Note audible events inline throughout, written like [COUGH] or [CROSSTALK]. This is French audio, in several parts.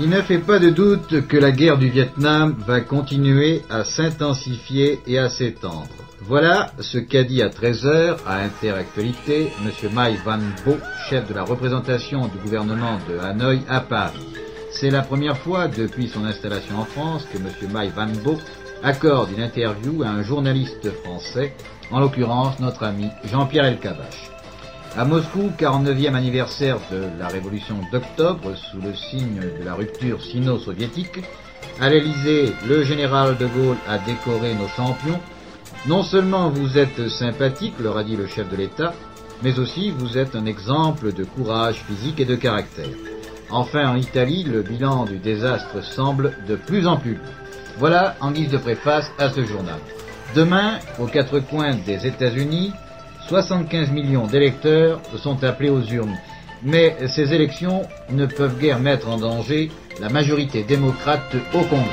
Il ne fait pas de doute que la guerre du Vietnam va continuer à s'intensifier et à s'étendre. Voilà ce qu'a dit à 13h à Interactualité M. Mai Van Bo, chef de la représentation du gouvernement de Hanoï à Paris. C'est la première fois depuis son installation en France que M. Mai Van Bo accorde une interview à un journaliste français, en l'occurrence notre ami Jean-Pierre Elkabach. À Moscou, 49e anniversaire de la révolution d'octobre, sous le signe de la rupture sino-soviétique, à l'Elysée, le général de Gaulle a décoré nos champions. Non seulement vous êtes sympathique, leur a dit le chef de l'État, mais aussi vous êtes un exemple de courage physique et de caractère. Enfin, en Italie, le bilan du désastre semble de plus en plus. Voilà en guise de préface à ce journal. Demain, aux quatre coins des États-Unis, 75 millions d'électeurs sont appelés aux urnes. Mais ces élections ne peuvent guère mettre en danger la majorité démocrate au Congrès.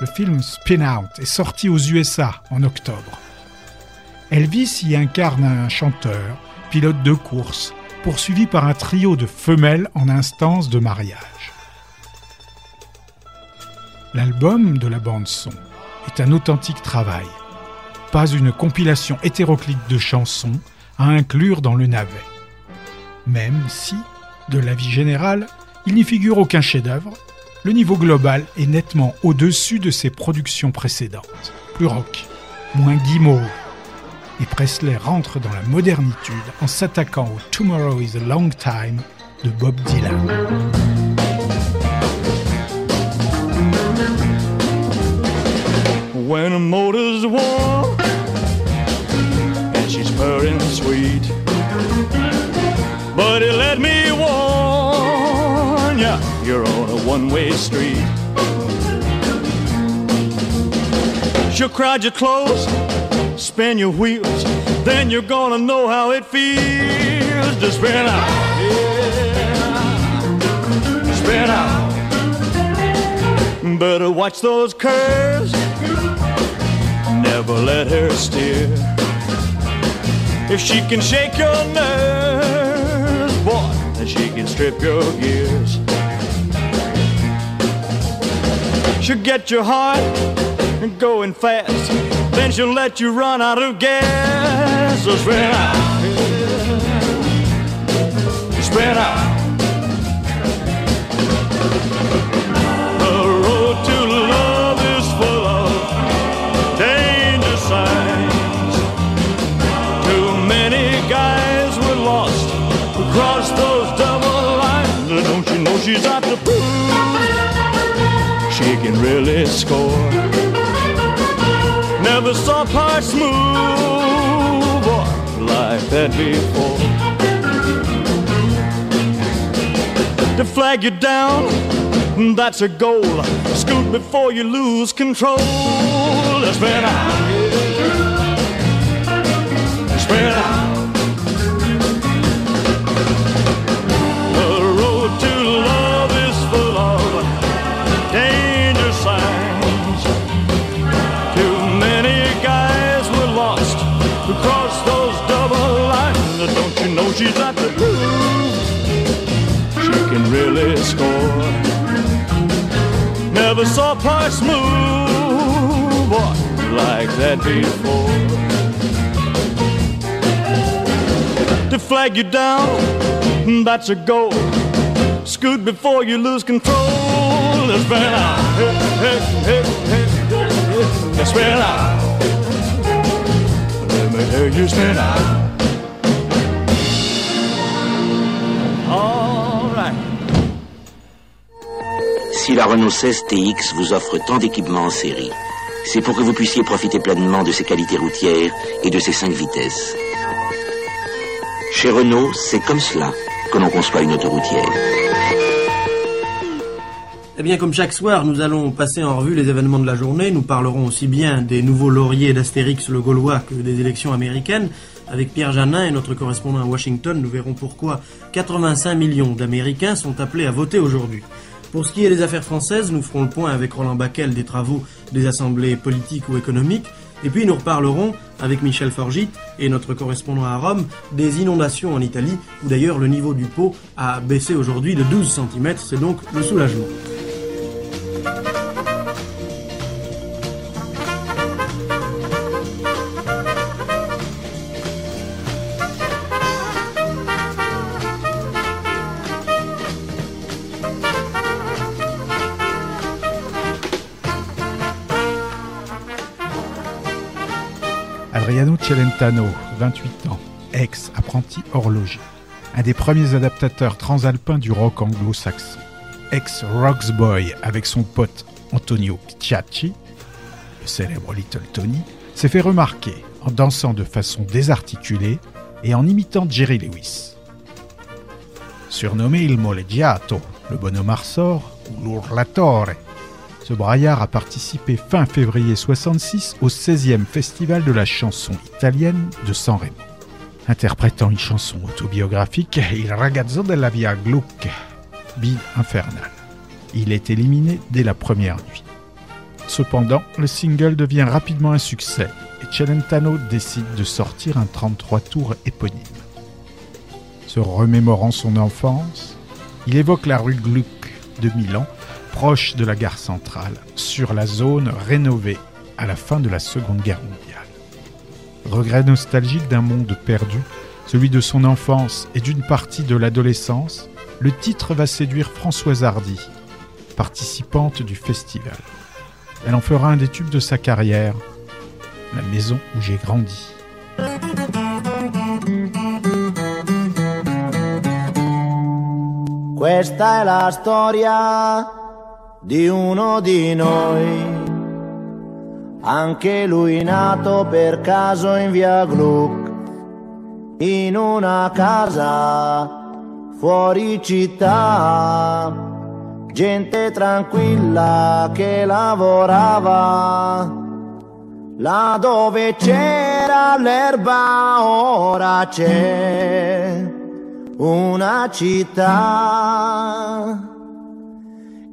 Le film Spin Out est sorti aux USA en octobre. Elvis y incarne un chanteur, pilote de course, poursuivi par un trio de femelles en instance de mariage. L'album de la bande-son est un authentique travail, pas une compilation hétéroclite de chansons à inclure dans le navet. Même si, de l'avis général, il n'y figure aucun chef-d'œuvre, le niveau global est nettement au-dessus de ses productions précédentes, plus rock, moins guimauve, et Presley rentre dans la modernitude en s'attaquant au Tomorrow is a Long Time de Bob Dylan. When a motor's warm and she's purring sweet, but it let me warn ya, you're on a one-way street. She'll crowd you close spin your wheels, then you're gonna know how it feels to spin out. Yeah. Spin out. Better watch those curves. Never let her steer. If she can shake your nerves, boy, then she can strip your gears. She'll get your heart going fast then she'll let you run out of gas. So spread out, spread out. The road to love is full of danger signs. Too many guys were lost across those double lines. Don't you know she's out to prove she can really score? Never saw parts move like that before. To flag you down, that's a goal. Scoot before you lose control. Let's spin out. Really score. Never saw parts move like that before. To flag you down, that's a goal. Scoot before you lose control. Let's spin out. Hey, hey, hey. Let's spin out. Let me hear you spin out. Si la Renault 16 TX vous offre tant d'équipements en série, c'est pour que vous puissiez profiter pleinement de ses qualités routières et de ses 5 vitesses. Chez Renault, c'est comme cela que l'on conçoit une autoroutière. Eh bien, comme chaque soir, nous allons passer en revue les événements de la journée. Nous parlerons aussi bien des nouveaux lauriers d'Astérix le Gaulois que des élections américaines. Avec Pierre Janin et notre correspondant à Washington, nous verrons pourquoi 85 millions d'Américains sont appelés à voter aujourd'hui. Pour ce qui est des affaires françaises, nous ferons le point avec Roland Bacquel des travaux des assemblées politiques ou économiques. Et puis nous reparlerons avec Michel Forgy et notre correspondant à Rome des inondations en Italie, où d'ailleurs le niveau du pot a baissé aujourd'hui de 12 cm, c'est donc le soulagement. Celentano, 28 ans, ex-apprenti horloger, un des premiers adaptateurs transalpins du rock anglo-saxon, ex-Rocks Boy avec son pote Antonio Ciacci, le célèbre Little Tony, s'est fait remarquer en dansant de façon désarticulée et en imitant Jerry Lewis. Surnommé Il Moleggiato, le bonhomme Arsor ou l'Urlatore, ce braillard a participé fin février 66 au 16e festival de la chanson italienne de San Remo. Interprétant une chanson autobiographique, Il ragazzo della via Gluck, bide infernale. Il est éliminé dès la première nuit. Cependant, le single devient rapidement un succès et Celentano décide de sortir un 33 tours éponyme. Se remémorant son enfance, il évoque la rue Gluck de Milan proche de la gare centrale, sur la zone rénovée à la fin de la Seconde Guerre mondiale. Regret nostalgique d'un monde perdu, celui de son enfance et d'une partie de l'adolescence, le titre va séduire Françoise Hardy, participante du festival. Elle en fera un des tubes de sa carrière, La maison où j'ai grandi. Di uno di noi, anche lui nato per caso in via Gluck, in una casa fuori città, gente tranquilla che lavorava. Là dove c'era l'erba ora c'è una città.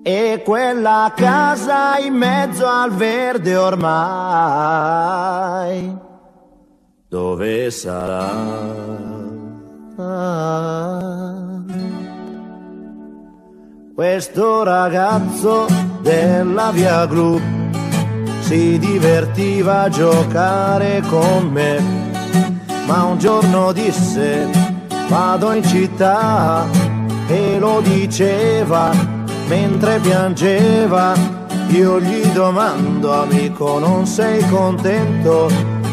E quella casa in mezzo al verde ormai, dove sarà? Questo ragazzo della via Gru si divertiva a giocare con me, ma un giorno disse vado in città e lo diceva mentre piangeva. Io gli domando amico non sei contento?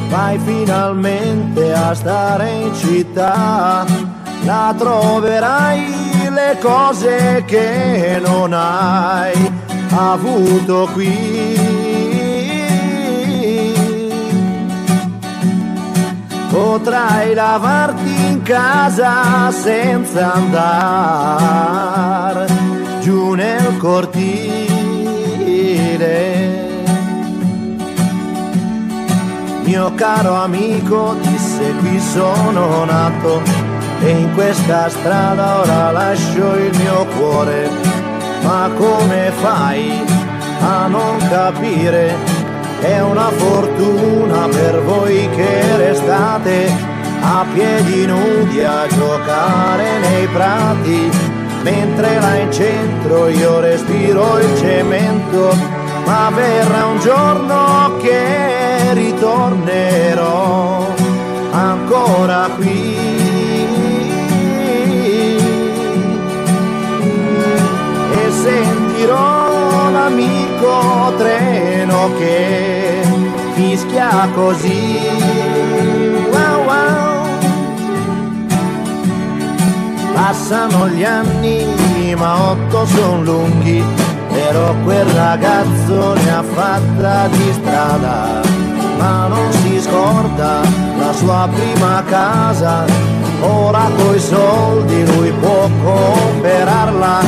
Vai finalmente a stare in città, la troverai le cose che non hai avuto qui. Potrai lavarti in casa senza andare giù nel cortile. Mio caro amico disse qui sono nato e in questa strada ora lascio il mio cuore. Ma come fai a non capire? È una fortuna per voi che restate a piedi nudi a giocare nei prati, mentre là in centro io respiro il cemento, ma verrà un giorno che ritornerò ancora qui. E sentirò l'amico treno che fischia così. Passano gli anni, ma otto sono lunghi, però quel ragazzo ne ha fatta di strada, ma non si scorda la sua prima casa. Ora coi soldi lui può comprarla,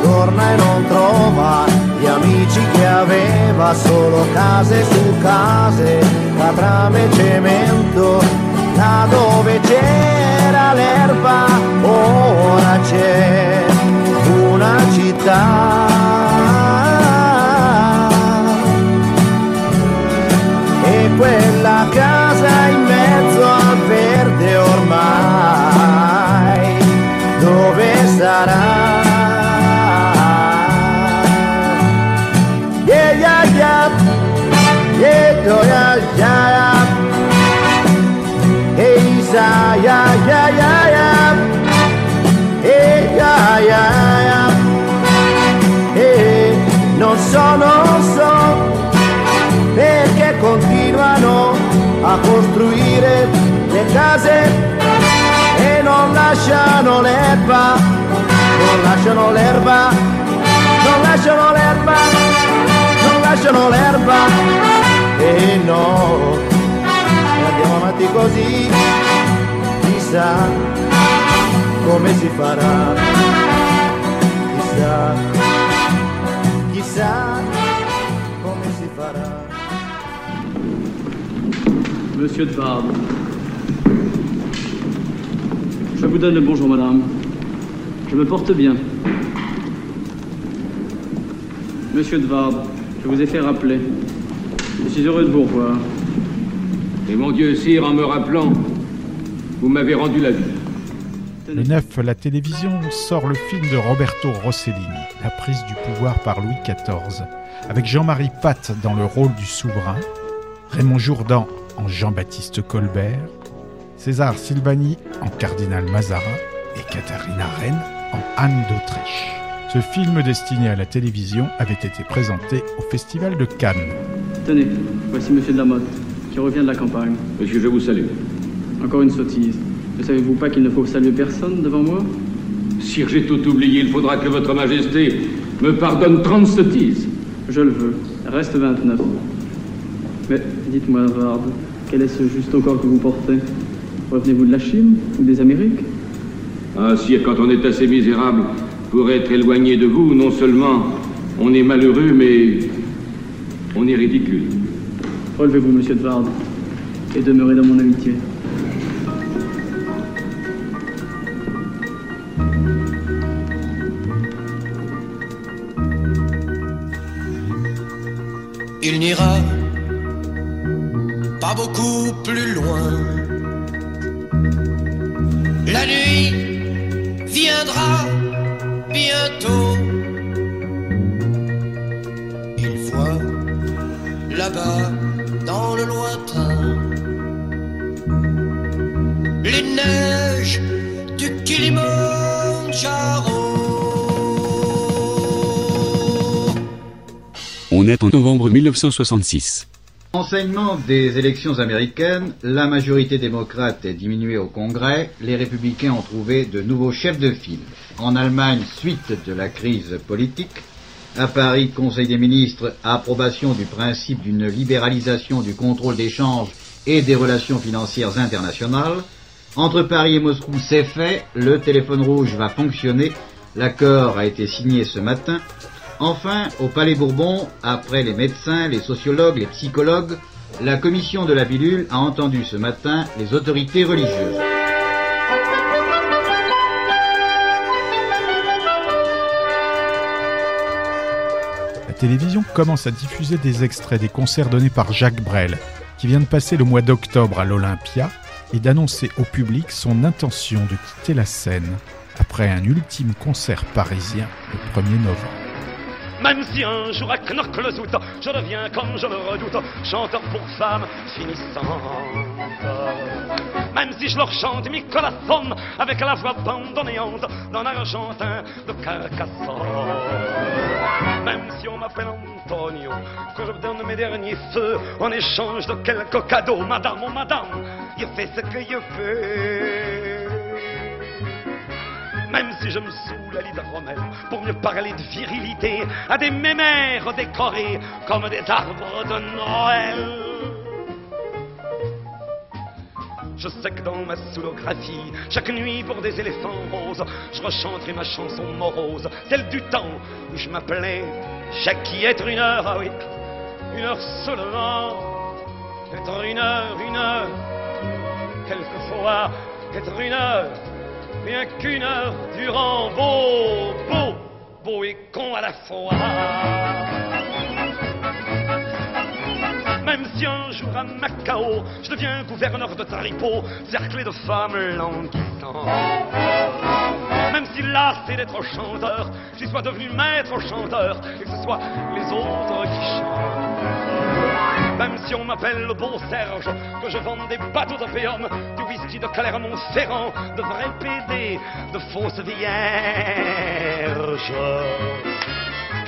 torna e non trova gli amici che aveva, solo case su case, catrame e cemento, dove c'era l'erba, ora c'è una città. E quella l'erba, non lasciano l'erba, non non e così, chissà come si farà, chissà. Monsieur de Barbe. Je vous donne le bonjour, madame. Je me porte bien. Monsieur de Varde, je vous ai fait rappeler. Je suis heureux de vous revoir. Et mon Dieu, sire, en me rappelant, vous m'avez rendu la vie. Le 9, la télévision sort le film de Roberto Rossellini, La prise du pouvoir par Louis XIV, avec Jean-Marie Pat dans le rôle du souverain, Raymond Jourdan en Jean-Baptiste Colbert, César Silvani en Cardinal Mazarin et Katharina Rennes en Anne d'Autriche. Ce film destiné à la télévision avait été présenté au Festival de Cannes. Tenez, voici Monsieur de Lamotte, qui revient de la campagne. Monsieur, je vous salue. Encore une sottise. Ne savez-vous pas qu'il ne faut saluer personne devant moi? Sire, j'ai tout oublié. Il faudra que votre majesté me pardonne 30 sottises. Je le veux. Reste 29. Mais dites-moi, Varde, quel est ce juste au corps que vous portez? Revenez-vous de la Chine ou des Amériques? Ah, sire, quand on est assez misérable pour être éloigné de vous, non seulement on est malheureux, mais on est ridicule. Relevez-vous, monsieur de Varde, et demeurez dans mon amitié. Il n'ira pas beaucoup plus loin. La nuit viendra bientôt. Il voit là-bas dans le lointain les neiges du Kilimandjaro. On est en novembre 1966. Enseignement des élections américaines, la majorité démocrate est diminuée au Congrès, les républicains ont trouvé de nouveaux chefs de file. En Allemagne, suite de la crise politique, à Paris, Conseil des ministres, approbation du principe d'une libéralisation du contrôle des changes et des relations financières internationales. Entre Paris et Moscou, c'est fait, le téléphone rouge va fonctionner, l'accord a été signé ce matin. Enfin, au Palais Bourbon, après les médecins, les sociologues, les psychologues, la commission de la pilule a entendu ce matin les autorités religieuses. La télévision commence à diffuser des extraits des concerts donnés par Jacques Brel, qui vient de passer le mois d'octobre à l'Olympia et d'annoncer au public son intention de quitter la scène après un ultime concert parisien le 1er novembre. Même si un jour à Knock-le-Zout, je reviens comme je le redoute, chanteur pour femmes finissante. Même si je leur chante Nicolas-Son avec la voix bandonnéante d'un argentin de Carcassonne. Même si on m'appelle Antonio, que je donne mes derniers feux en échange de quelques cadeaux, madame, oh madame, je fais ce que je fais. Même si je me saoule à l'hydromel pour mieux parler de virilité à des mémères décorés comme des arbres de Noël. Je sais que dans ma soulographie, chaque nuit pour des éléphants roses, je rechanterai ma chanson morose, celle du temps où je m'appelais Jackie. Être une heure, ah oui, une heure seulement. Être une heure, une heure, quelquefois, être une heure, rien qu'une heure durant, beau, beau, beau et con à la fois. Même si un jour à Macao, je deviens gouverneur de Taripo, cerclé de femmes languissantes. Même si lassé d'être chanteur, j'y sois devenu maître chanteur, et que ce soit les autres qui chantent. Même si on m'appelle le beau Serge, que je vende des bateaux d'opium, du whisky de Clermont-Ferrand, de vrais PD, de fausses vierges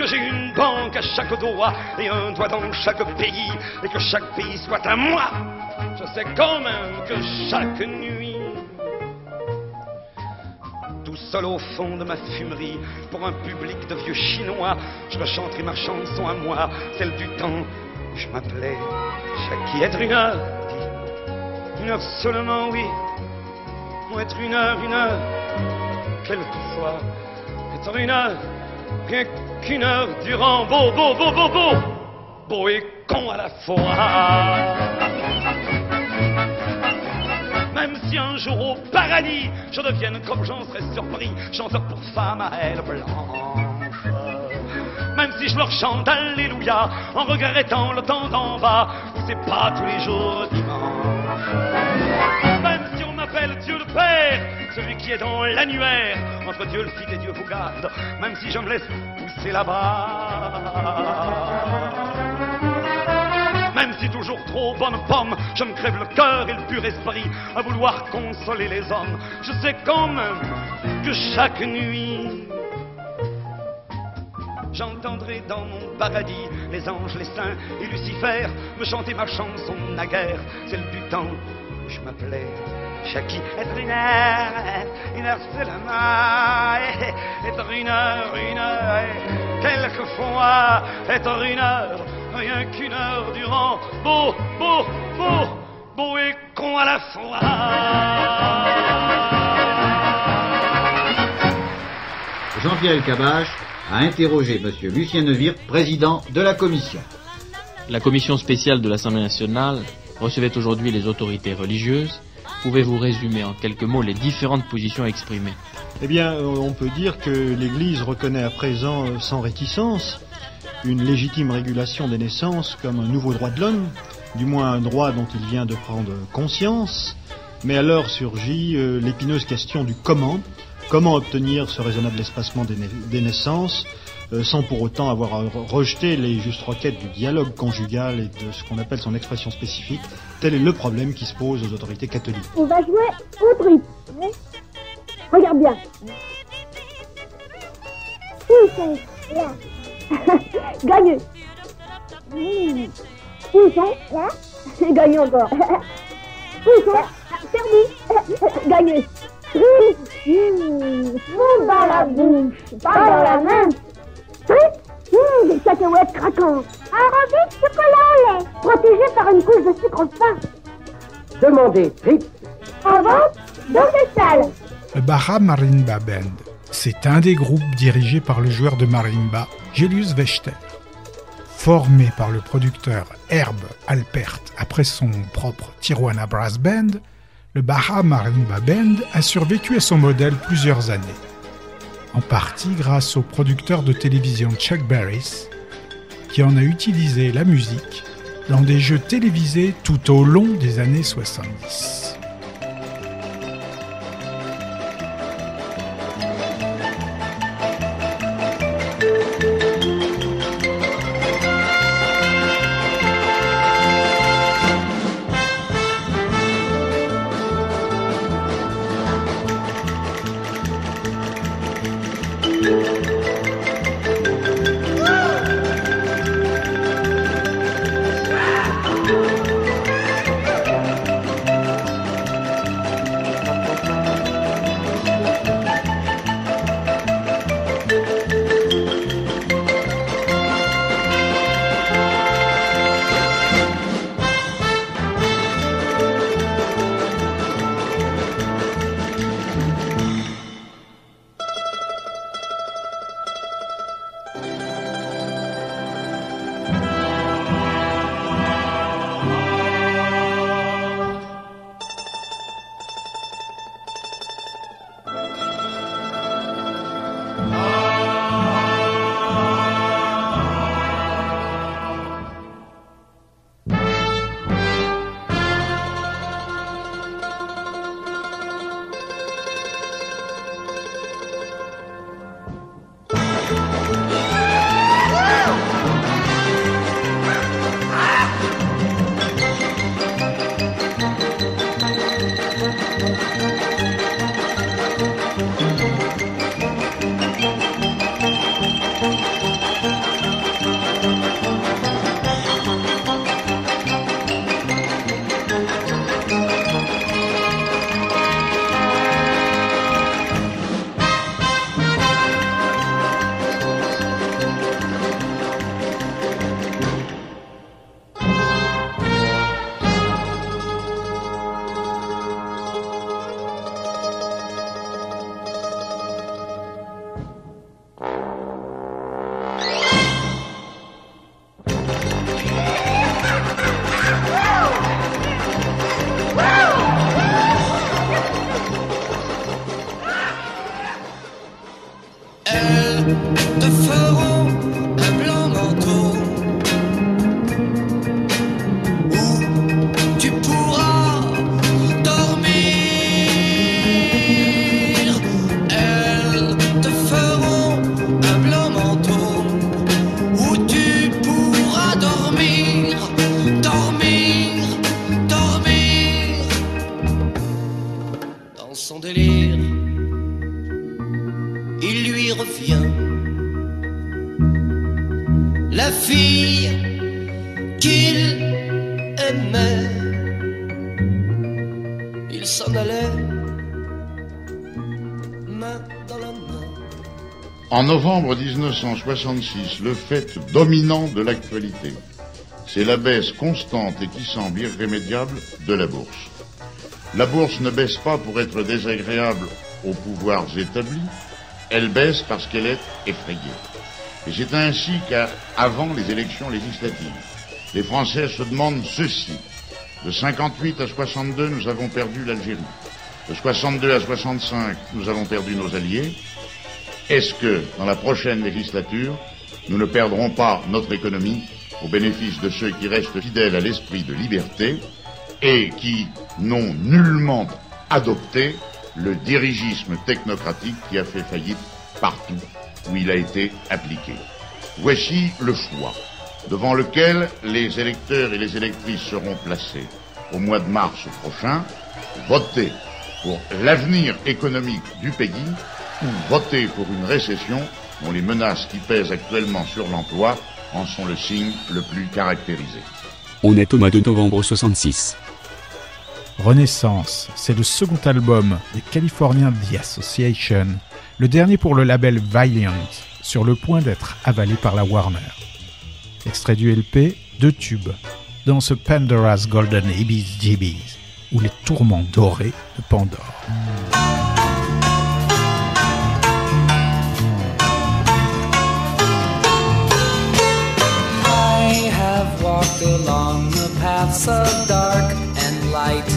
que j'ai une banque à chaque doigt et un doigt dans chaque pays, et que chaque pays soit à moi. Je sais quand même que chaque nuit, tout seul au fond de ma fumerie, pour un public de vieux chinois, je rechanterai ma chanson à moi, celle du temps je m'appelais Jackie. Être une heure, une heure seulement, oui, ou être une heure, une heure, quelquefois, être une heure, rien qu'une heure durant, beau, beau, beau, beau, beau, beau et con à la fois. Même si un jour au paradis, je devienne comme j'en serais surpris, chanteur pour femme à elle blanche. Même si je leur chante Alléluia, en regrettant le temps d'en bas, où c'est pas tous les jours dimanche. Même si on m'appelle Dieu le Père, celui qui est dans l'annuaire, entre Dieu le Fils et Dieu vous garde, même si je me laisse pousser là-bas. Même si toujours trop bonne pomme, je me crève le cœur et le pur esprit à vouloir consoler les hommes, je sais quand même que chaque nuit, J'entendrai dans mon paradis les anges, les saints et Lucifer me chanter ma chanson naguère, celle du temps où je m'appelais Jackie. Être une heure, une heure seulement, être une heure, une heure, quelquefois être une heure, rien qu'une heure durant, beau, beau, beau, beau et con à la fois. Jean-Pierre Elkabbach a interrogé M. Lucien Nevire, président de la commission. La commission spéciale de l'Assemblée nationale recevait aujourd'hui les autorités religieuses. Pouvez-vous résumer en quelques mots les différentes positions exprimées? Eh bien, euh, on peut dire que l'Église reconnaît à présent euh, sans réticence une légitime régulation des naissances comme un nouveau droit de l'homme, du moins un droit dont il vient de prendre conscience. Mais alors surgit euh, l'épineuse question du comment. Comment obtenir ce raisonnable espacement des, naissances euh, sans pour autant avoir à rejeté les justes requêtes du dialogue conjugal et de ce qu'on appelle son expression spécifique? Tel est le problème qui se pose aux autorités catholiques. On va jouer au trip. Regarde bien. Là. [LAUGHS] Gagne. Mmh. [LAUGHS] Encore. [LAUGHS] Perdu. Gagne. Mon dans la bouche, pas dans la main. Mmh, des cacahuètes craquantes. Un rempli de chocolat au lait. Protégé par une couche de sucre fin. Demandez trip. En vente dans ces salles. Le Baha Marimba Band, c'est un des groupes dirigés par le joueur de marimba Julius Wechter. Formé par le producteur Herb Alpert après son propre Tijuana Brass Band, le Baha Marimba Band a survécu à son modèle plusieurs années. En partie grâce au producteur de télévision Chuck Barris, qui en a utilisé la musique dans des jeux télévisés tout au long des années 70. En novembre 1966, le fait dominant de l'actualité, c'est la baisse constante et qui semble irrémédiable de la bourse. La bourse ne baisse pas pour être désagréable aux pouvoirs établis, elle baisse parce qu'elle est effrayée. Et c'est ainsi qu'avant les élections législatives, les Français se demandent ceci. De 58 à 62, nous avons perdu l'Algérie. De 62 à 65, nous avons perdu nos alliés. Est-ce que, dans la prochaine législature, nous ne perdrons pas notre économie au bénéfice de ceux qui restent fidèles à l'esprit de liberté et qui n'ont nullement adopté le dirigisme technocratique qui a fait faillite partout où il a été appliqué? Voici le choix devant lequel les électeurs et les électrices seront placés au mois de mars prochain. Voter pour l'avenir économique du pays ou voter pour une récession dont les menaces qui pèsent actuellement sur l'emploi en sont le signe le plus caractérisé. On est au mois de novembre 66. Renaissance, c'est le second album des Californiens The Association, le dernier pour le label Valiant, sur le point d'être avalé par la Warner. Extrait du LP, deux tubes, dans ce Pandora's Golden Ibis Jibbies, ou les tourments dorés de Pandore. Have walked along the paths of dark and light.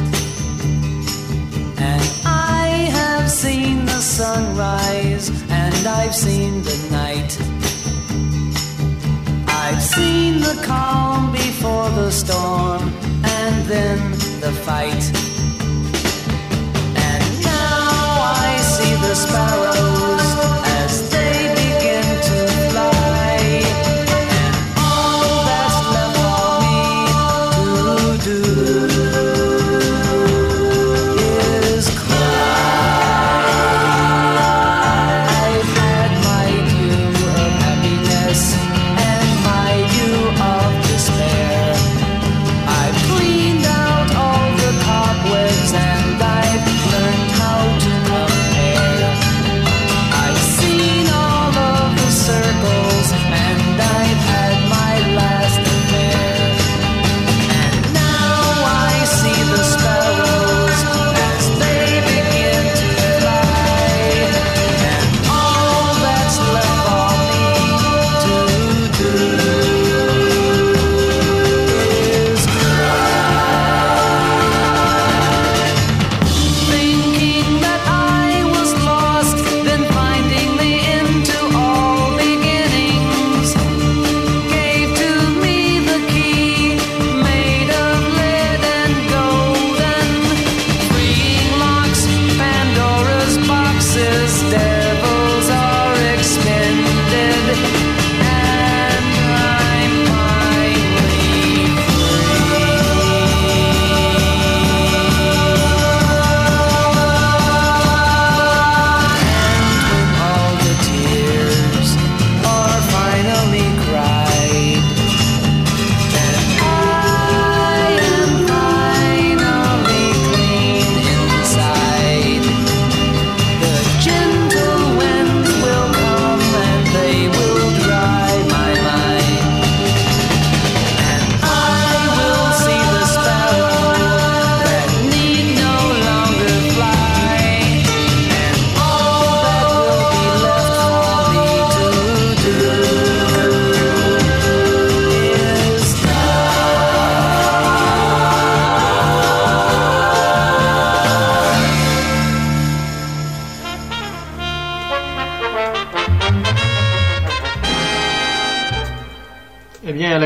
And I have seen the sunrise and I've seen the night. I've seen the calm before the storm and then the fight. And now I see the sparrows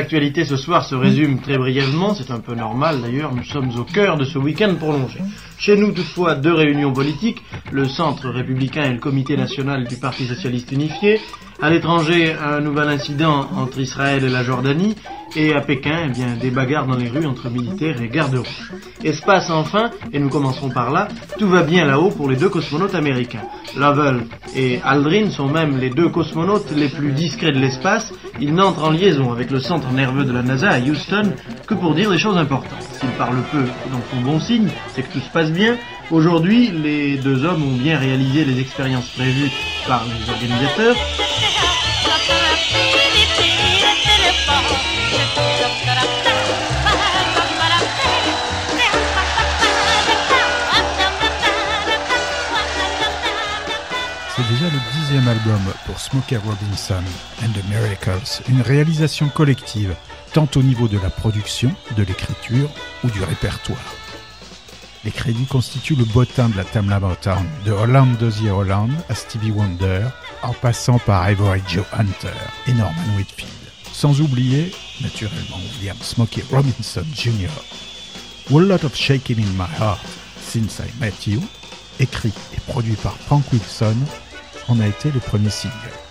l'actualité ce soir se résume très brièvement, c'est un peu normal d'ailleurs, nous sommes au cœur de ce week-end prolongé. Chez nous, toutefois, deux réunions politiques, le Centre républicain et le Comité national du Parti socialiste unifié. À l'étranger, un nouvel incident entre Israël et la Jordanie. Et à Pékin, eh bien, des bagarres dans les rues entre militaires et gardes rouges. Espace enfin, et nous commencerons par là, tout va bien là-haut pour les deux cosmonautes américains. Lovell et Aldrin sont même les deux cosmonautes les plus discrets de l'espace. Ils n'entrent en liaison avec le centre nerveux de la NASA à Houston que pour dire des choses importantes. S'ils parlent peu, donc son bon signe, c'est que tout se passe bien. Aujourd'hui, les deux hommes ont bien réalisé les expériences prévues par les organisateurs. C'est déjà le dixième album pour Smokey Robinson and the Miracles, une réalisation collective, tant au niveau de la production, de l'écriture ou du répertoire. Les crédits constituent le bottin de la Tamla Motown, de Holland Dozier Holland à Stevie Wonder, en passant par Ivory Joe Hunter et Norman Whitfield. Sans oublier, naturellement, William Smokey Robinson Jr. Whole Lot of Shaking in My Heart, Since I Met You, écrit et produit par Frank Wilson, en a été le premier single.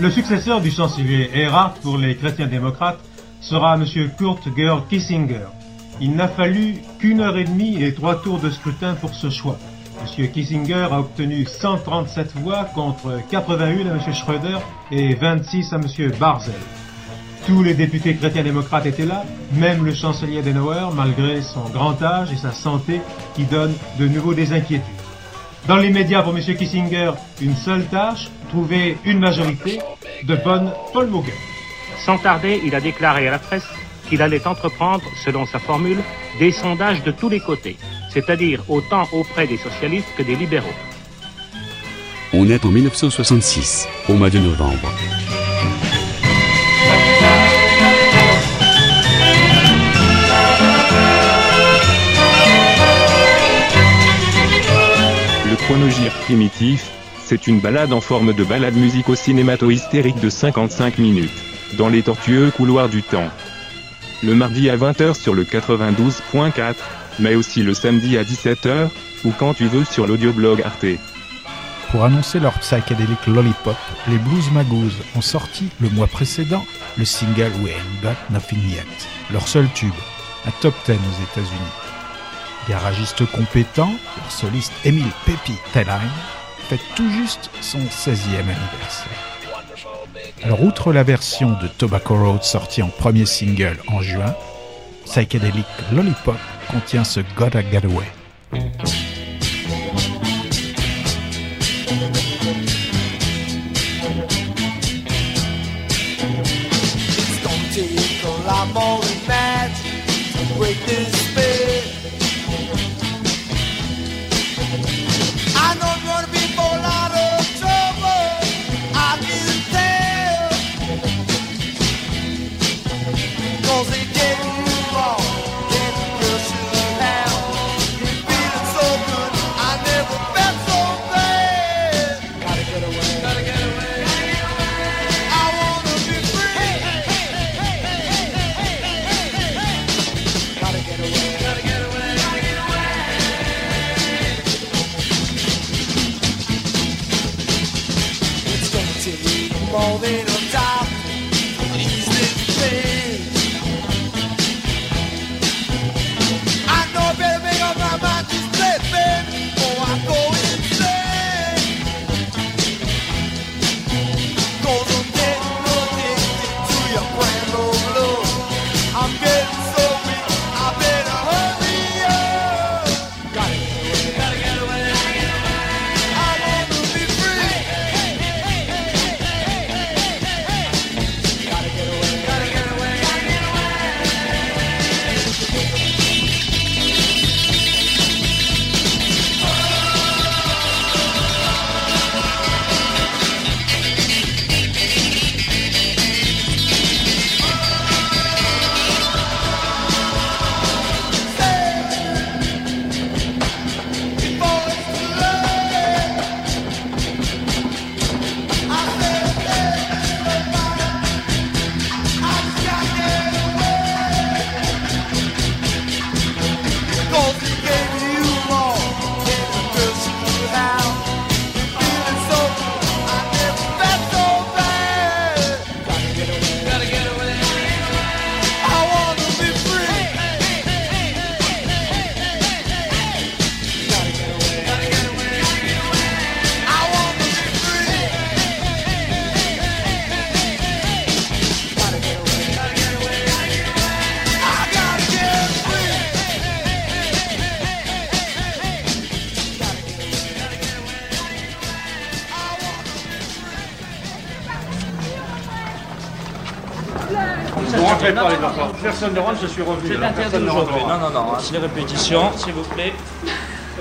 Le successeur du chancelier Erhard pour les chrétiens démocrates sera M. Kurt Georg Kissinger. Il n'a fallu qu'une heure et demie et trois tours de scrutin pour ce choix. M. Kissinger a obtenu 137 voix contre 81 à M. Schröder et 26 à M. Barzel. Tous les députés chrétiens démocrates étaient là, même le chancelier Adenauer, malgré son grand âge et sa santé qui donne de nouveau des inquiétudes. Dans les médias pour M. Kissinger, une seule tâche, trouver une majorité de bonne Paul. Sans tarder, il a déclaré à la presse qu'il allait entreprendre, selon sa formule, des sondages de tous les côtés, c'est-à-dire autant auprès des socialistes que des libéraux. On est en 1966, au mois de novembre. Primitif, c'est une balade en forme de balade musico-cinémato-hystérique de 55 minutes, dans les tortueux couloirs du temps. Le mardi à 20h sur le 92.4, mais aussi le samedi à 17h, ou quand tu veux sur l'audioblog Arte. Pour annoncer leur psychédélique Lollipop, les Blues Magoos ont sorti le mois précédent le single We Ain't Got Nothing Yet, leur seul tube, un top 10 aux États-Unis. Garagiste compétent, leur soliste Emile Pepi Telheim fête tout juste son 16e anniversaire. Alors, outre la version de Tobacco Road sortie en premier single en juin, Psychedelic Lollipop contient ce Gotta Get Away. Personne ne rentre, je suis revenu. C'est alors interdit personne ne aujourd'hui. Non, non, non. C'est les répétitions, s'il vous plaît.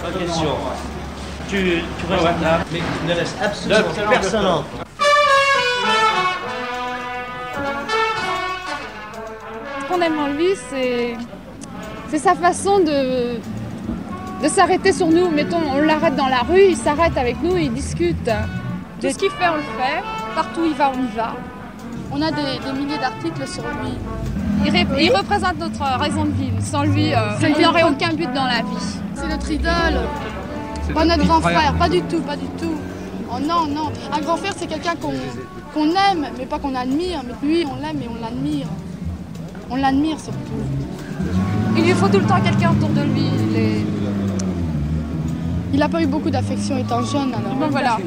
Pas de question. Tu, tu restes là, mais ne laisse absolument personne entrer. Ce qu'on aime en lui, c'est c'est sa façon de, de s'arrêter sur nous. Mettons, on l'arrête dans la rue, il s'arrête avec nous, il discute. Tout ce qu'il fait, on le fait. Partout où il va, on y va. On a des, des milliers d'articles sur lui. Il, ré- il représente notre raison de vivre. Sans lui, euh, C'est on n'aurait aucun but dans la vie. C'est notre idole. Pas notre grand frère. frère, pas du tout, pas du tout. Oh non, non. Un grand frère, c'est quelqu'un qu'on qu'on aime, mais pas qu'on admire. Mais lui, on l'aime et on l'admire. On l'admire surtout. Il lui faut tout le temps quelqu'un autour de lui. Il est- Il n'a pas eu beaucoup d'affection étant jeune, alors. Bon, voilà.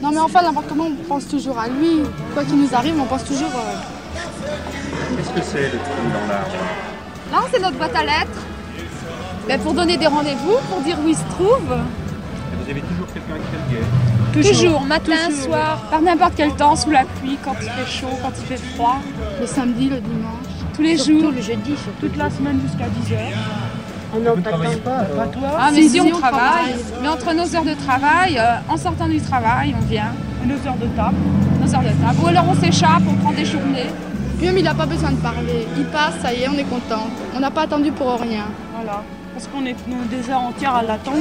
Non, mais enfin, n'importe comment, on pense toujours à lui. Quoi qu'il nous arrive, on pense toujours. euh, Qu'est-ce que c'est le trou dans l'arbre Là, c'est notre boîte à lettres. Ben, pour donner des rendez-vous, pour dire où il se trouve. Vous avez toujours quelqu'un qui fait le guet Toujours, matin, Toujours. soir, par n'importe quel temps, sous la pluie, quand il fait chaud, quand il fait froid. Le samedi, le dimanche. Tous les Surtout jours. le jeudi, surtout. Toute la semaine jusqu'à 10 heures. Oh non, pas toi. Pas toi. Ah, mais si, on, on travaille. travaille. Mais entre nos heures de travail, euh, en sortant du travail, on vient. Et nos heures de table. Nos heures de table. Ou alors on s'échappe, on prend des journées. Puis même, il n'a pas besoin de parler. Il passe, ça y est, on est content. On n'a pas attendu pour rien. Voilà. Parce qu'on est nous, des heures entières à l'attendre.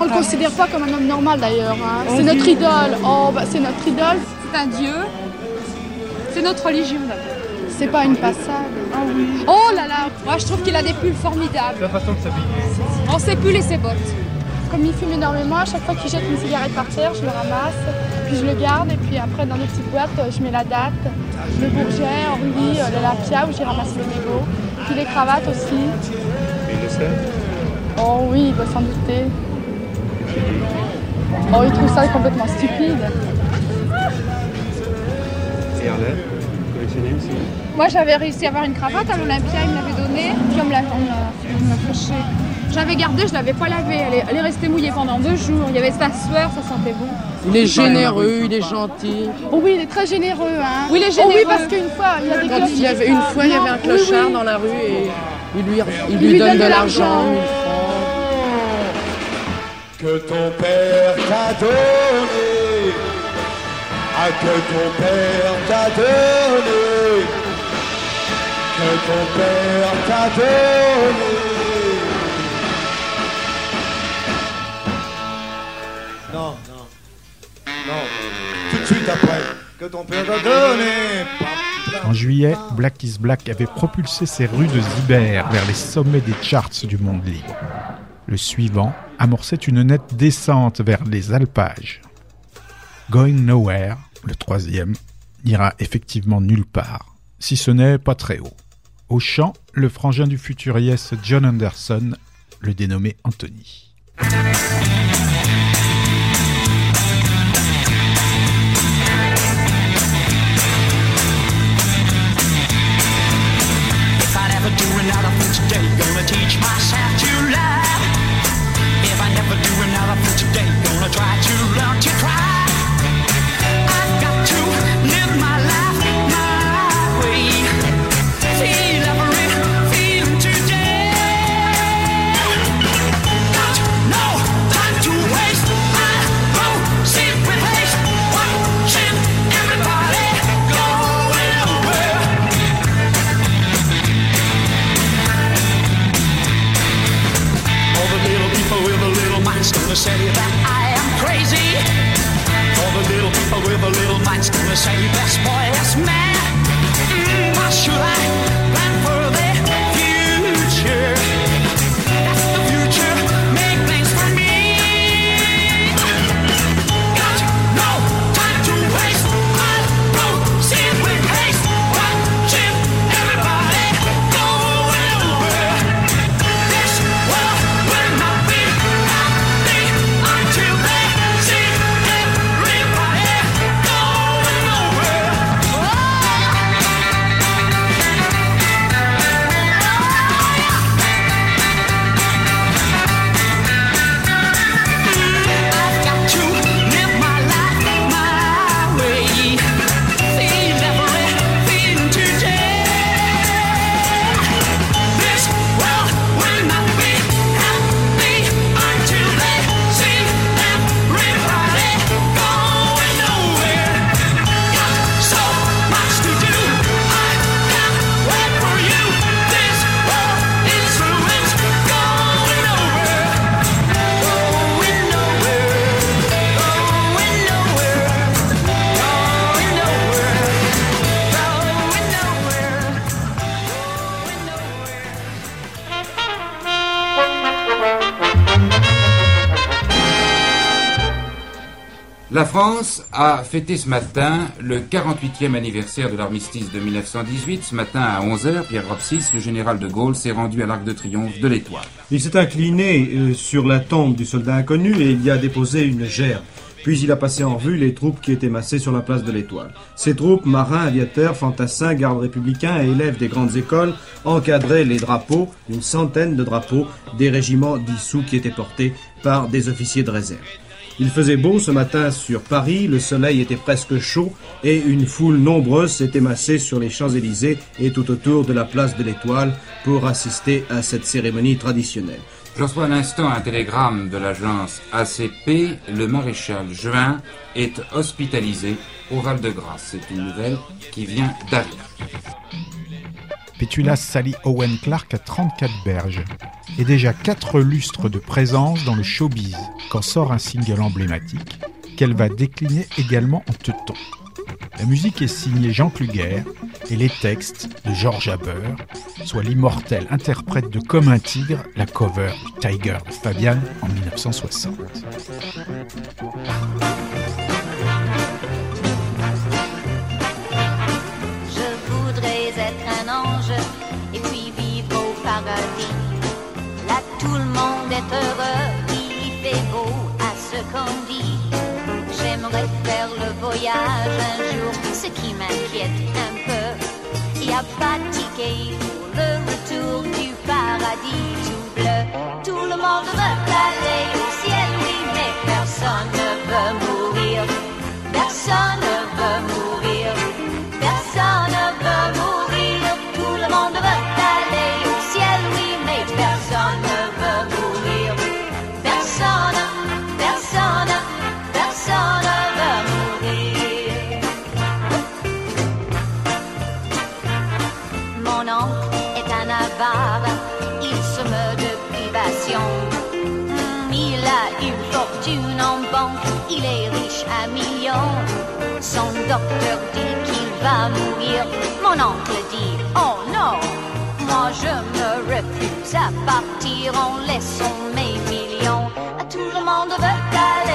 On ne le considère pas comme un homme normal d'ailleurs. hein. C'est notre idole. Oh, bah, c'est notre idole. C'est un dieu. C'est notre religion d'abord. C'est pas une passade. Ah oui. Oh là là, moi je trouve qu'il a des pulls formidables. La façon de s'habiller. On sait plus et ses bottes. Comme il fume énormément, à chaque fois qu'il jette une cigarette par terre, je le ramasse, puis je le garde, et puis après dans des petites boîtes, euh, je mets la date, le Bourget, Orly, euh, la Lapia, où j'ai ramassé les mégots, puis les cravates aussi. Mais il le sait. Oh oui, il doit s'en douter. Oh, il trouve ça complètement stupide. Et collectionner aussi. Moi j'avais réussi à avoir une cravate à l'Olympia, il me l'avait donnée, puis on me l'a fauchée. J'avais gardé, je l'avais pas lavée, elle est, elle est restée mouillée pendant deux jours. Il y avait sa sueur, ça sentait bon. Il est généreux, il est gentil. Oh oui, il est très généreux. Hein. Oui, il est Oh oui, généreux. parce qu'une fois, il y a des Quand il y avait une fois, il y avait un oui, clochard oui. dans la rue et il lui, il Il lui lui donne donne de de l'argent, l'argent. 1000 francs. que ton père t'a donné, ah que ton père t'a donné, que ton père t'a donné. Non, non, non, tout de suite après, que ton père t'a donné. En juillet, Black is Black avait propulsé ses rues de vers les sommets des charts du monde libre. Le suivant amorçait une nette descente vers les alpages. Going Nowhere, le troisième, n'ira effectivement nulle part, si ce n'est pas très haut. Au chant, le frangin du futur Yes John Anderson, le dénommé Anthony. Fêté ce matin le 48e anniversaire de l'armistice de 1918. Ce matin à 11h, Pierre Ropsis, le général de Gaulle, s'est rendu à l'Arc de Triomphe de l'Étoile. Il s'est incliné euh, sur la tombe du soldat inconnu et il y a déposé une gerbe. Puis il a passé en revue les troupes qui étaient massées sur la place de l'Étoile. Ces troupes, marins, aviateurs, fantassins, gardes républicains et élèves des grandes écoles, encadraient les drapeaux, une centaine de drapeaux, des régiments dissous qui étaient portés par des officiers de réserve. Il faisait beau ce matin sur Paris, le soleil était presque chaud et une foule nombreuse s'était massée sur les Champs-Élysées et tout autour de la place de l'Étoile pour assister à cette cérémonie traditionnelle. Je reçois à l'instant un télégramme de l'agence ACP. Le maréchal Juin est hospitalisé au Val-de-Grâce. C'est une nouvelle qui vient d'arriver. Petula Sally Owen Clark a 34 berges et déjà 4 lustres de présence dans le showbiz quand sort un single emblématique qu'elle va décliner également en teuton. La musique est signée Jean Kluger et les textes de George Haber, soit l'immortel interprète de Comme un tigre, la cover du Tiger de Fabian en 1960. Qui m'inquiète un peu. Y a pas de ticket pour le retour du paradis tout bleu. Tout le monde veut aller au ciel, oui, mais personne ne veut mourir. Personne Son docteur dit qu'il va mourir. Mon oncle dit Oh non, moi je me refuse à partir en laissant mes millions. Tout le monde veut aller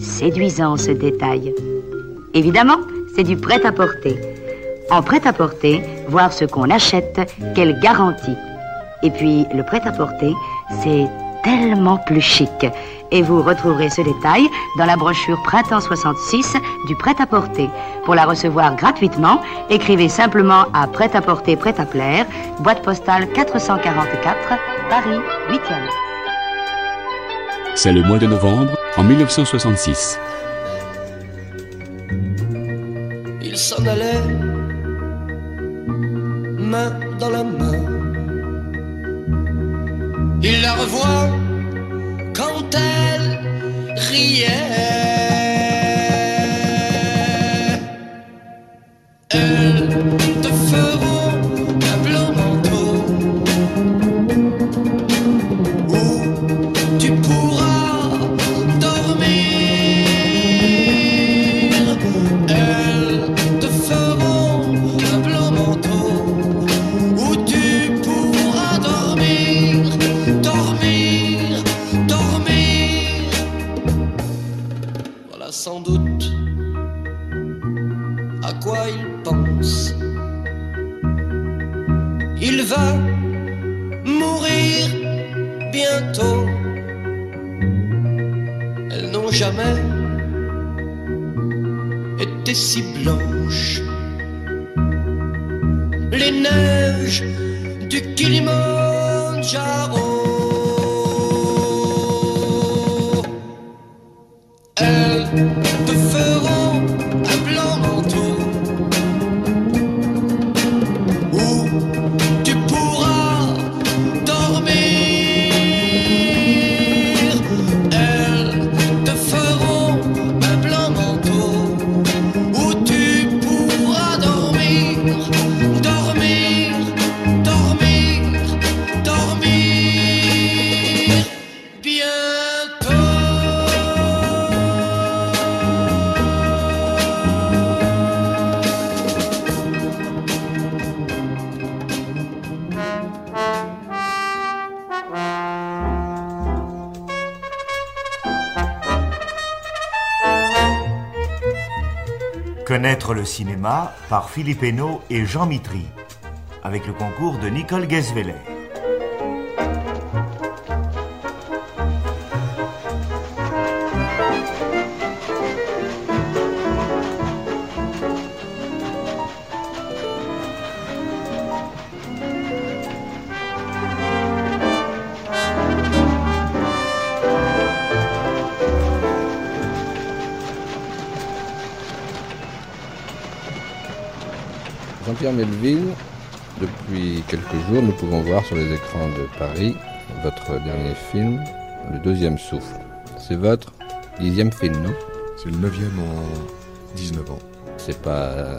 Séduisant ce détail. Évidemment, c'est du prêt-à-porter. En prêt-à-porter, voir ce qu'on achète, quelle garantie. Et puis, le prêt-à-porter, c'est tellement plus chic. Et vous retrouverez ce détail dans la brochure Printemps 66 du prêt-à-porter. Pour la recevoir gratuitement, écrivez simplement à Prêt-à-porter Prêt-à-plaire, boîte postale 444, Paris 8e. C'est le mois de novembre, en 1966. Il s'en allait, main dans la main. Il la revoit quand elle riait. Si blanches. Cinéma par Philippe Hainaut et Jean Mitry, avec le concours de Nicole Guesveller. Melville, depuis quelques jours, nous pouvons voir sur les écrans de Paris votre dernier film, Le Deuxième Souffle. C'est votre dixième film, non? C'est le neuvième en 19 ans. C'est pas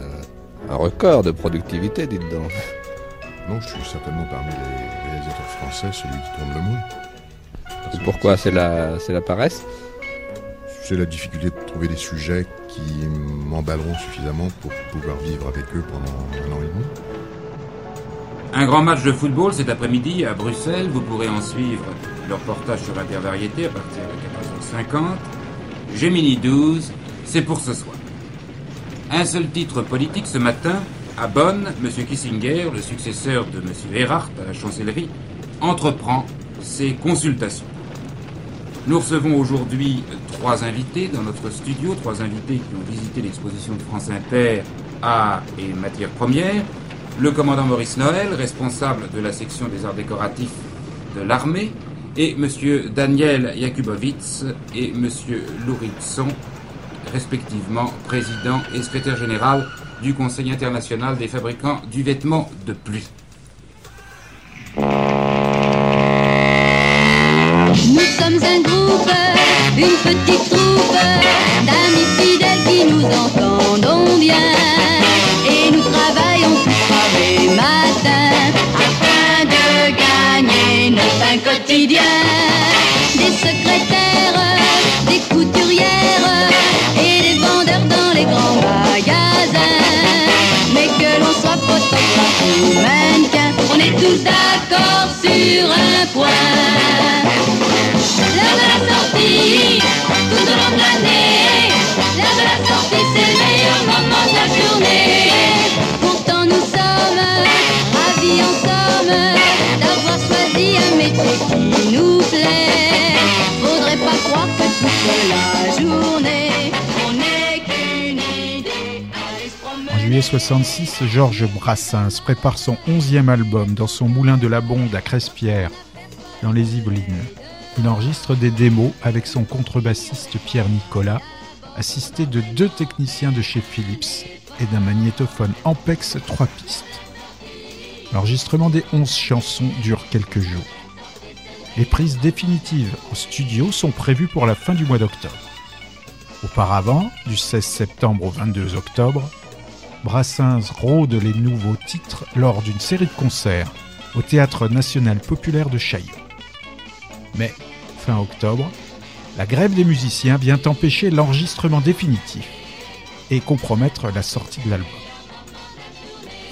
un record de productivité, dites donc. Non, je suis certainement parmi les réalisateurs français celui qui tourne le moins. Et pourquoi C'est la, c'est la paresse? C'est la difficulté de trouver des sujets qui m'emballeront suffisamment pour pouvoir vivre avec eux pendant un an et demi. Un grand match de football cet après-midi à Bruxelles. Vous pourrez en suivre le reportage sur Intervariété à partir de 14h50. Gemini 12, c'est pour ce soir. Un seul titre politique ce matin. À Bonn, M. Kissinger, le successeur de M. Erhardt à la chancellerie, entreprend ses consultations. Nous recevons aujourd'hui trois invités dans notre studio, trois invités qui ont visité l'exposition de France Inter Art et matières premières. Le commandant Maurice Noël, responsable de la section des arts décoratifs de l'armée, et M. Daniel Jakubowicz et M. Louritson, respectivement président et secrétaire général du Conseil international des fabricants du vêtement de pluie. Sommes un groupe, une petite troupe d'amis fidèles qui nous entendons bien. Et nous travaillons tout soir et matin afin de gagner notre quotidien. Des secrétaires, des couturières et des vendeurs dans les grands magasins. Mais que l'on soit photographe ou mannequin, on est tous d'accord sur un point. L'heure de la sortie, tout au long de l'année. L'heure de la sortie, c'est le meilleur moment de la journée. Pourtant, nous sommes ravis en somme d'avoir choisi un métier qui nous plaît. Faudrait pas croire que toute la journée, juillet 66, Georges Brassens prépare son onzième album dans son moulin de la Bonde à Crespierre, dans les Yvelines. Il enregistre des démos avec son contrebassiste Pierre Nicolas, assisté de deux techniciens de chez Philips et d'un magnétophone Ampex 3 pistes. L'enregistrement des 11 chansons dure quelques jours. Les prises définitives en studio sont prévues pour la fin du mois d'octobre. Auparavant, du 16 septembre au 22 octobre, Brassens rôde les nouveaux titres lors d'une série de concerts au Théâtre national populaire de Chaillot. Mais, fin octobre, la grève des musiciens vient empêcher l'enregistrement définitif et compromettre la sortie de l'album.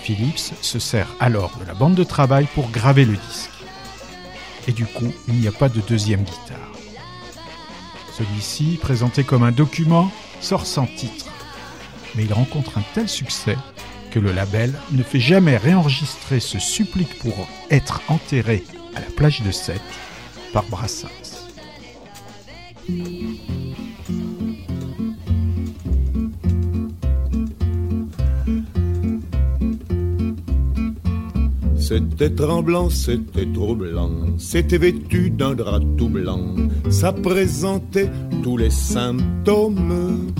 Philips se sert alors de la bande de travail pour graver le disque. Et du coup, il n'y a pas de deuxième guitare. Celui-ci, présenté comme un document, sort sans titre. Mais il rencontre un tel succès que le label ne fait jamais réenregistrer ce supplique pour être enterré à la plage de Sète par Brassens. C'était tremblant, c'était troublant, c'était vêtu d'un drap tout blanc, ça présentait tous les symptômes,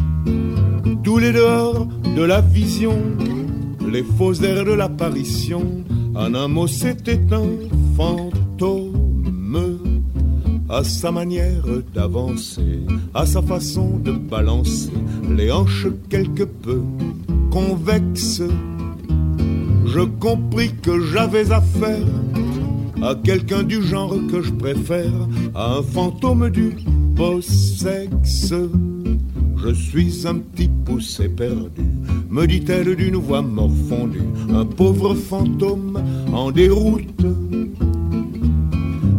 tous les dehors de la vision, les fausses airs de l'apparition, en un mot c'était un fantôme. À sa manière d'avancer, à sa façon de balancer, les hanches quelque peu convexes, je compris que j'avais affaire à quelqu'un du genre que je préfère, à un fantôme du beau sexe. Je suis un petit poussé perdu, me dit-elle d'une voix morfondue, un pauvre fantôme en déroute.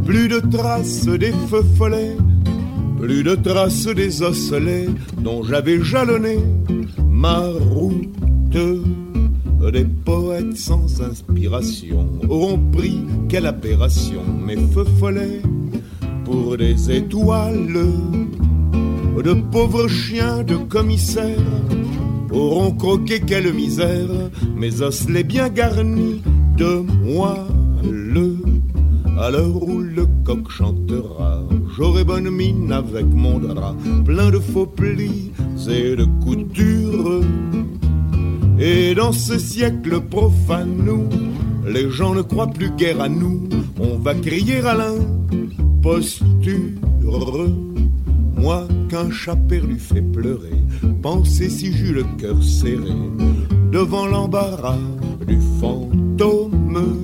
Plus de traces des feux follets, plus de traces des osselets dont j'avais jalonné ma route. Des poètes sans inspiration auront pris quelle aberration mes feux follets pour des étoiles. De pauvres chiens de commissaires auront croqué quelle misère mes osselets bien garnis de moelle. À l'heure où le coq chantera, j'aurai bonne mine avec mon drap plein de faux plis et de coutures. Et dans ce siècle profane, nous, les gens ne croient plus guère à nous. On va crier à l'imposture. Moi qu'un perdu fait pleurer, pensez si j'eus le cœur serré devant l'embarras du fantôme.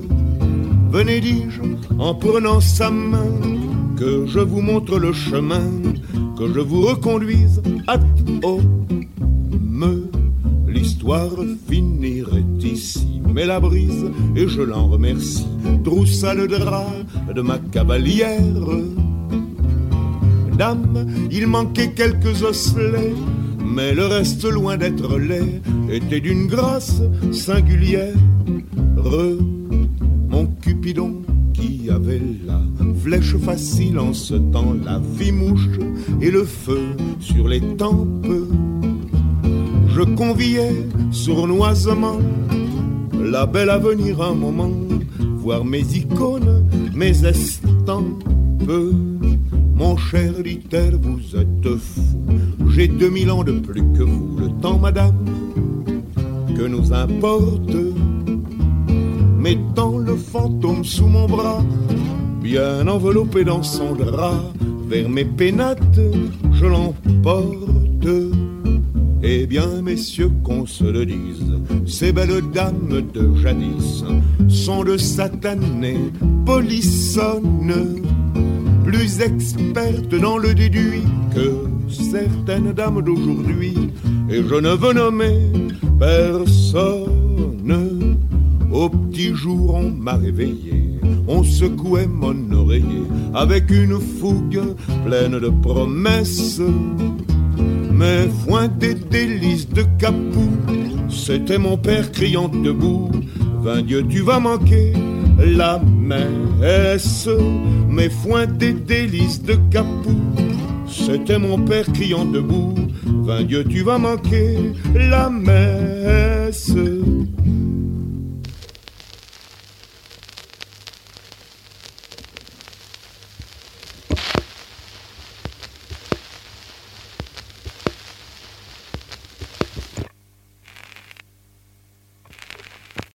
Venez, dis-je, en prenant sa main, que je vous montre le chemin, que je vous reconduise à me. L'histoire finirait ici, mais la brise, et je l'en remercie, troussa le drap de ma cavalière. Il manquait quelques osselets, mais le reste loin d'être laid était d'une grâce singulière. Mon Cupidon qui avait la flèche facile en ce temps, la vie mouche et le feu sur les tempes. Je conviais sournoisement la belle à venir un moment, voir mes icônes, mes estampes. Mon cher dit-elle, vous êtes fou, j'ai deux mille ans de plus que vous, le temps, madame, que nous importe. Mettant le fantôme sous mon bras, bien enveloppé dans son drap, vers mes pénates, je l'emporte. Eh bien, messieurs, qu'on se le dise, ces belles dames de jadis sont de satanées polissonnes, plus expertes dans le déduit que certaines dames d'aujourd'hui, et je ne veux nommer personne. Au petit jour, on m'a réveillé, on secouait mon oreiller avec une fougue pleine de promesses. Mais foin des délices de Capou, c'était mon père criant debout. Vain Dieu, tu vas manquer la messe. Mais foin des délices de Capou, c'était mon père criant debout. Vain Dieu, tu vas manquer la messe.